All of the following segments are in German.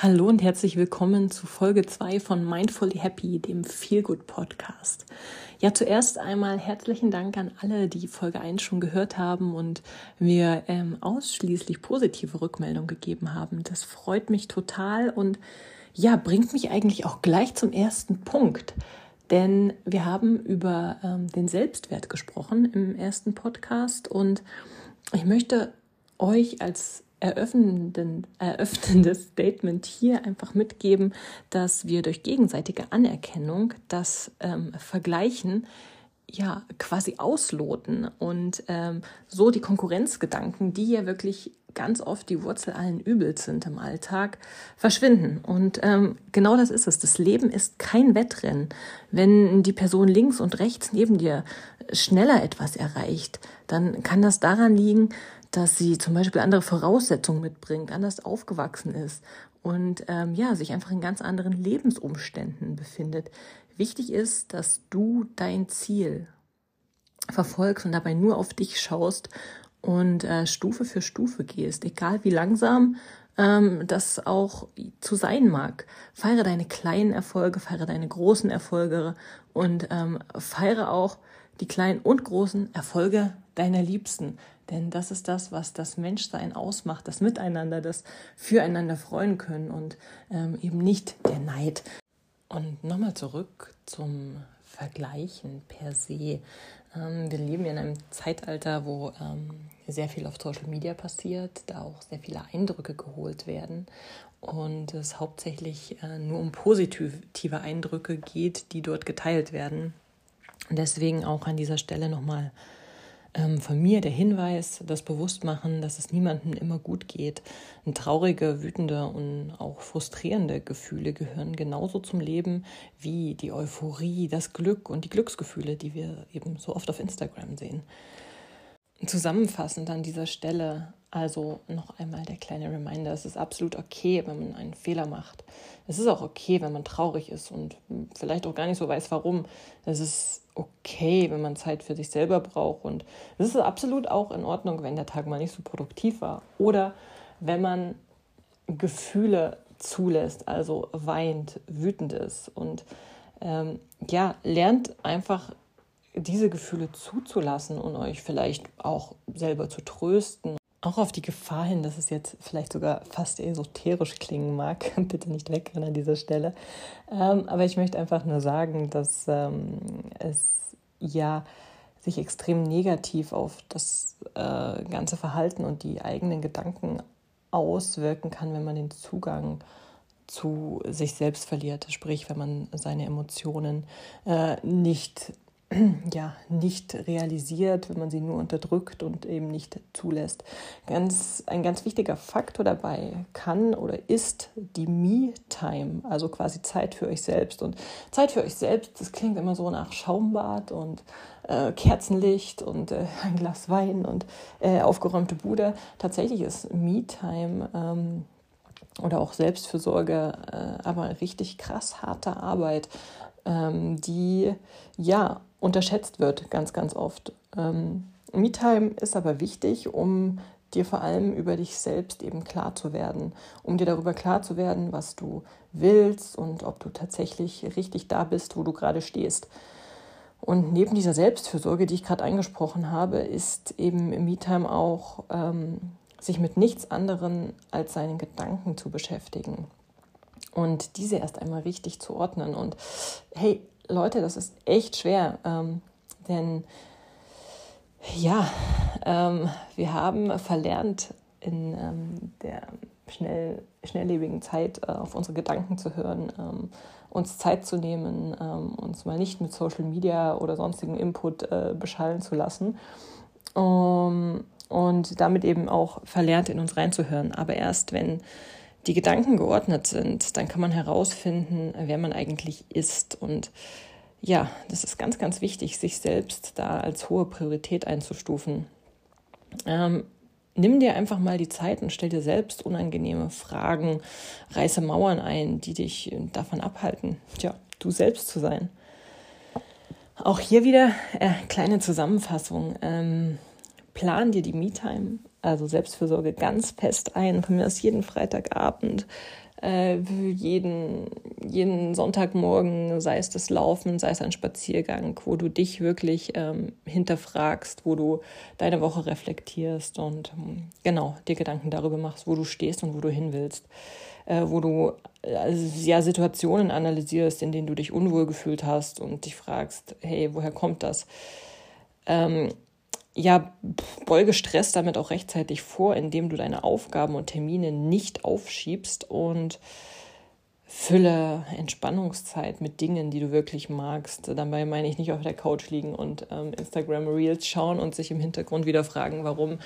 Hallo und herzlich willkommen zu Folge 2 von Mindfully Happy, dem Feelgood Podcast. Ja, zuerst einmal herzlichen Dank an alle, die Folge 1 schon gehört haben und mir ähm, ausschließlich positive Rückmeldungen gegeben haben. Das freut mich total und ja, bringt mich eigentlich auch gleich zum ersten Punkt. Denn wir haben über ähm, den Selbstwert gesprochen im ersten Podcast und ich möchte euch als eröffnendes Statement hier einfach mitgeben, dass wir durch gegenseitige Anerkennung das ähm, Vergleichen ja quasi ausloten und ähm, so die Konkurrenzgedanken, die ja wirklich ganz oft die Wurzel allen Übels sind im Alltag, verschwinden. Und ähm, genau das ist es. Das Leben ist kein Wettrennen. Wenn die Person links und rechts neben dir schneller etwas erreicht, dann kann das daran liegen, dass sie zum Beispiel andere Voraussetzungen mitbringt, anders aufgewachsen ist und ähm, ja, sich einfach in ganz anderen Lebensumständen befindet. Wichtig ist, dass du dein Ziel verfolgst und dabei nur auf dich schaust und äh, Stufe für Stufe gehst, egal wie langsam ähm, das auch zu sein mag. Feiere deine kleinen Erfolge, feiere deine großen Erfolge und ähm, feiere auch die kleinen und großen Erfolge deiner Liebsten. Denn das ist das, was das Menschsein ausmacht, das Miteinander, das Füreinander freuen können und ähm, eben nicht der Neid. Und nochmal zurück zum Vergleichen per se. Ähm, wir leben in einem Zeitalter, wo ähm, sehr viel auf Social Media passiert, da auch sehr viele Eindrücke geholt werden und es hauptsächlich äh, nur um positive Eindrücke geht, die dort geteilt werden. Deswegen auch an dieser Stelle nochmal ähm, von mir der Hinweis, das Bewusstmachen, dass es niemandem immer gut geht. Und traurige, wütende und auch frustrierende Gefühle gehören genauso zum Leben wie die Euphorie, das Glück und die Glücksgefühle, die wir eben so oft auf Instagram sehen. Zusammenfassend an dieser Stelle also noch einmal der kleine Reminder, es ist absolut okay, wenn man einen Fehler macht. Es ist auch okay, wenn man traurig ist und vielleicht auch gar nicht so weiß, warum. Es ist okay, wenn man Zeit für sich selber braucht und es ist absolut auch in Ordnung, wenn der Tag mal nicht so produktiv war oder wenn man Gefühle zulässt, also weint, wütend ist und ähm, ja, lernt einfach diese Gefühle zuzulassen und euch vielleicht auch selber zu trösten. Auch auf die Gefahr hin, dass es jetzt vielleicht sogar fast esoterisch klingen mag. Bitte nicht wegrennen an dieser Stelle. Ähm, aber ich möchte einfach nur sagen, dass ähm, es ja sich extrem negativ auf das äh, ganze Verhalten und die eigenen Gedanken auswirken kann, wenn man den Zugang zu sich selbst verliert. Sprich, wenn man seine Emotionen äh, nicht ja, nicht realisiert, wenn man sie nur unterdrückt und eben nicht zulässt. Ganz, ein ganz wichtiger Faktor dabei kann oder ist die Me-Time, also quasi Zeit für euch selbst. Und Zeit für euch selbst, das klingt immer so nach Schaumbad und äh, Kerzenlicht und äh, ein Glas Wein und äh, aufgeräumte Bude. Tatsächlich ist Me-Time ähm, oder auch Selbstfürsorge äh, aber richtig krass harte Arbeit, ähm, die ja unterschätzt wird, ganz, ganz oft. Ähm, Me-Time ist aber wichtig, um dir vor allem über dich selbst eben klar zu werden, um dir darüber klar zu werden, was du willst und ob du tatsächlich richtig da bist, wo du gerade stehst. Und neben dieser Selbstfürsorge, die ich gerade angesprochen habe, ist eben im auch ähm, sich mit nichts anderem als seinen Gedanken zu beschäftigen und diese erst einmal richtig zu ordnen. Und hey, Leute, das ist echt schwer, ähm, denn ja, ähm, wir haben verlernt in ähm, der schnell, schnelllebigen Zeit äh, auf unsere Gedanken zu hören, ähm, uns Zeit zu nehmen, ähm, uns mal nicht mit Social Media oder sonstigen Input äh, beschallen zu lassen. Um, und damit eben auch verlernt, in uns reinzuhören. Aber erst wenn die Gedanken geordnet sind, dann kann man herausfinden, wer man eigentlich ist. Und ja, das ist ganz, ganz wichtig, sich selbst da als hohe Priorität einzustufen. Ähm, nimm dir einfach mal die Zeit und stell dir selbst unangenehme Fragen, reiße Mauern ein, die dich davon abhalten, tja, du selbst zu sein. Auch hier wieder äh, kleine Zusammenfassung. Ähm, plan dir die Me-Time also Selbstfürsorge ganz fest ein. Von mir aus jeden Freitagabend, äh, jeden, jeden Sonntagmorgen, sei es das Laufen, sei es ein Spaziergang, wo du dich wirklich ähm, hinterfragst, wo du deine Woche reflektierst und ähm, genau dir Gedanken darüber machst, wo du stehst und wo du hin willst. Äh, wo du äh, ja Situationen analysierst, in denen du dich unwohl gefühlt hast und dich fragst, hey, woher kommt das? Ähm, ja, beuge Stress damit auch rechtzeitig vor, indem du deine Aufgaben und Termine nicht aufschiebst und fülle Entspannungszeit mit Dingen, die du wirklich magst. Dabei meine ich nicht auf der Couch liegen und ähm, Instagram Reels schauen und sich im Hintergrund wieder fragen, warum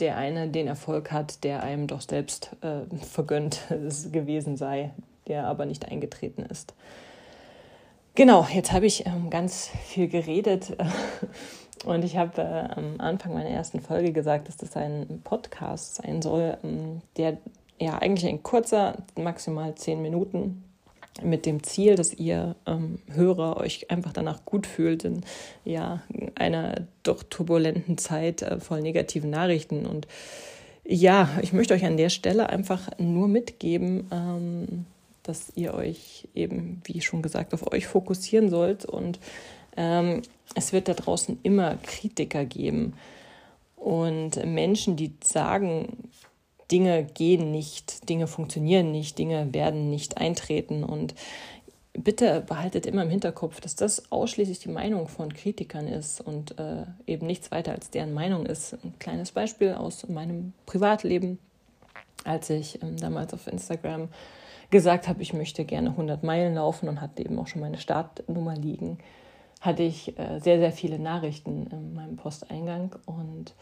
der eine den Erfolg hat, der einem doch selbst äh, vergönnt gewesen sei, der aber nicht eingetreten ist. Genau, jetzt habe ich ähm, ganz viel geredet. Und ich habe äh, am Anfang meiner ersten Folge gesagt, dass das ein Podcast sein soll, ähm, der ja eigentlich ein kurzer, maximal zehn Minuten mit dem Ziel, dass ihr ähm, Hörer euch einfach danach gut fühlt in ja, einer doch turbulenten Zeit äh, voll negativen Nachrichten. Und ja, ich möchte euch an der Stelle einfach nur mitgeben, ähm, dass ihr euch eben, wie schon gesagt, auf euch fokussieren sollt und ähm, es wird da draußen immer Kritiker geben und Menschen, die sagen, Dinge gehen nicht, Dinge funktionieren nicht, Dinge werden nicht eintreten. Und bitte behaltet immer im Hinterkopf, dass das ausschließlich die Meinung von Kritikern ist und äh, eben nichts weiter als deren Meinung ist. Ein kleines Beispiel aus meinem Privatleben, als ich ähm, damals auf Instagram gesagt habe, ich möchte gerne 100 Meilen laufen und hatte eben auch schon meine Startnummer liegen hatte ich äh, sehr, sehr viele Nachrichten in meinem Posteingang und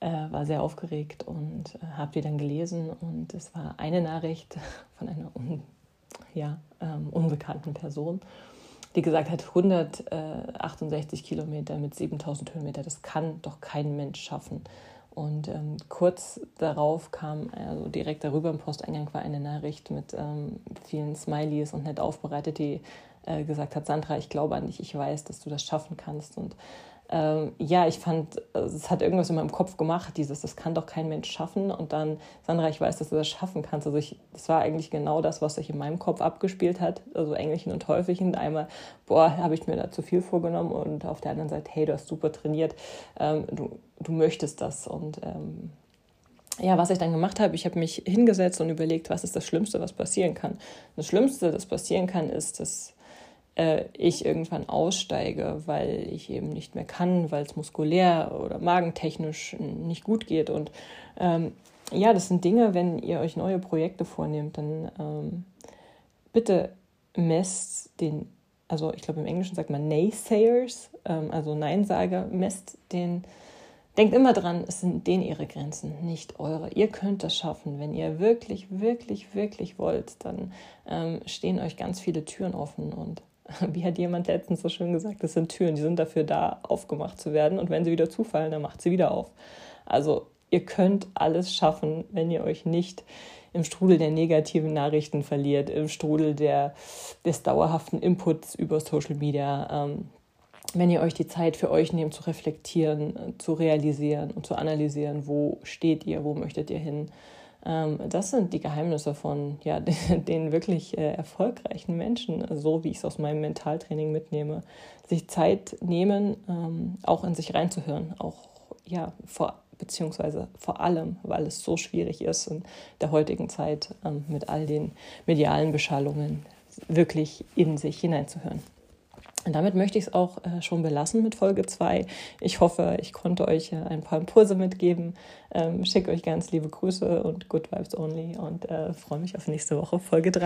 äh, war sehr aufgeregt und äh, habe die dann gelesen. Und es war eine Nachricht von einer un, ja, ähm, unbekannten Person, die gesagt hat, 168 Kilometer mit 7000 Höhenmeter, das kann doch kein Mensch schaffen. Und ähm, kurz darauf kam, also direkt darüber im Posteingang war eine Nachricht mit ähm, vielen Smileys und nett aufbereitet, die äh, gesagt hat, Sandra, ich glaube an dich, ich weiß, dass du das schaffen kannst. Und ähm, ja, ich fand, es hat irgendwas in meinem Kopf gemacht, dieses, das kann doch kein Mensch schaffen. Und dann, Sandra, ich weiß, dass du das schaffen kannst. Also ich, das war eigentlich genau das, was sich in meinem Kopf abgespielt hat. Also Engelchen und Teufelchen. Einmal, boah, habe ich mir da zu viel vorgenommen. Und auf der anderen Seite, hey, du hast super trainiert. Ähm, du, du möchtest das. Und ähm, ja, was ich dann gemacht habe, ich habe mich hingesetzt und überlegt, was ist das Schlimmste, was passieren kann. Das Schlimmste, das passieren kann, ist, dass äh, ich irgendwann aussteige, weil ich eben nicht mehr kann, weil es muskulär oder magentechnisch nicht gut geht. Und ähm, ja, das sind Dinge, wenn ihr euch neue Projekte vornehmt, dann ähm, bitte messt den, also ich glaube im Englischen sagt man Naysayers, ähm, also Neinsager, messt den, denkt immer dran, es sind denen ihre Grenzen, nicht eure. Ihr könnt das schaffen, wenn ihr wirklich, wirklich, wirklich wollt, dann ähm, stehen euch ganz viele Türen offen und wie hat jemand letztens so schön gesagt, das sind Türen, die sind dafür da, aufgemacht zu werden. Und wenn sie wieder zufallen, dann macht sie wieder auf. Also ihr könnt alles schaffen, wenn ihr euch nicht im Strudel der negativen Nachrichten verliert, im Strudel der, des dauerhaften Inputs über Social Media. Ähm, wenn ihr euch die Zeit für euch nehmt, zu reflektieren, zu realisieren und zu analysieren, wo steht ihr, wo möchtet ihr hin, das sind die Geheimnisse von ja, den wirklich äh, erfolgreichen Menschen, so wie ich es aus meinem Mentaltraining mitnehme. Sich Zeit nehmen, ähm, auch in sich reinzuhören, auch ja, vor, beziehungsweise vor allem, weil es so schwierig ist in der heutigen Zeit ähm, mit all den medialen Beschallungen wirklich in sich hineinzuhören. Und damit möchte ich es auch äh, schon belassen mit Folge 2. Ich hoffe, ich konnte euch äh, ein paar Impulse mitgeben. Ähm, schicke euch ganz liebe Grüße und Good Vibes Only und äh, freue mich auf nächste Woche, Folge 3.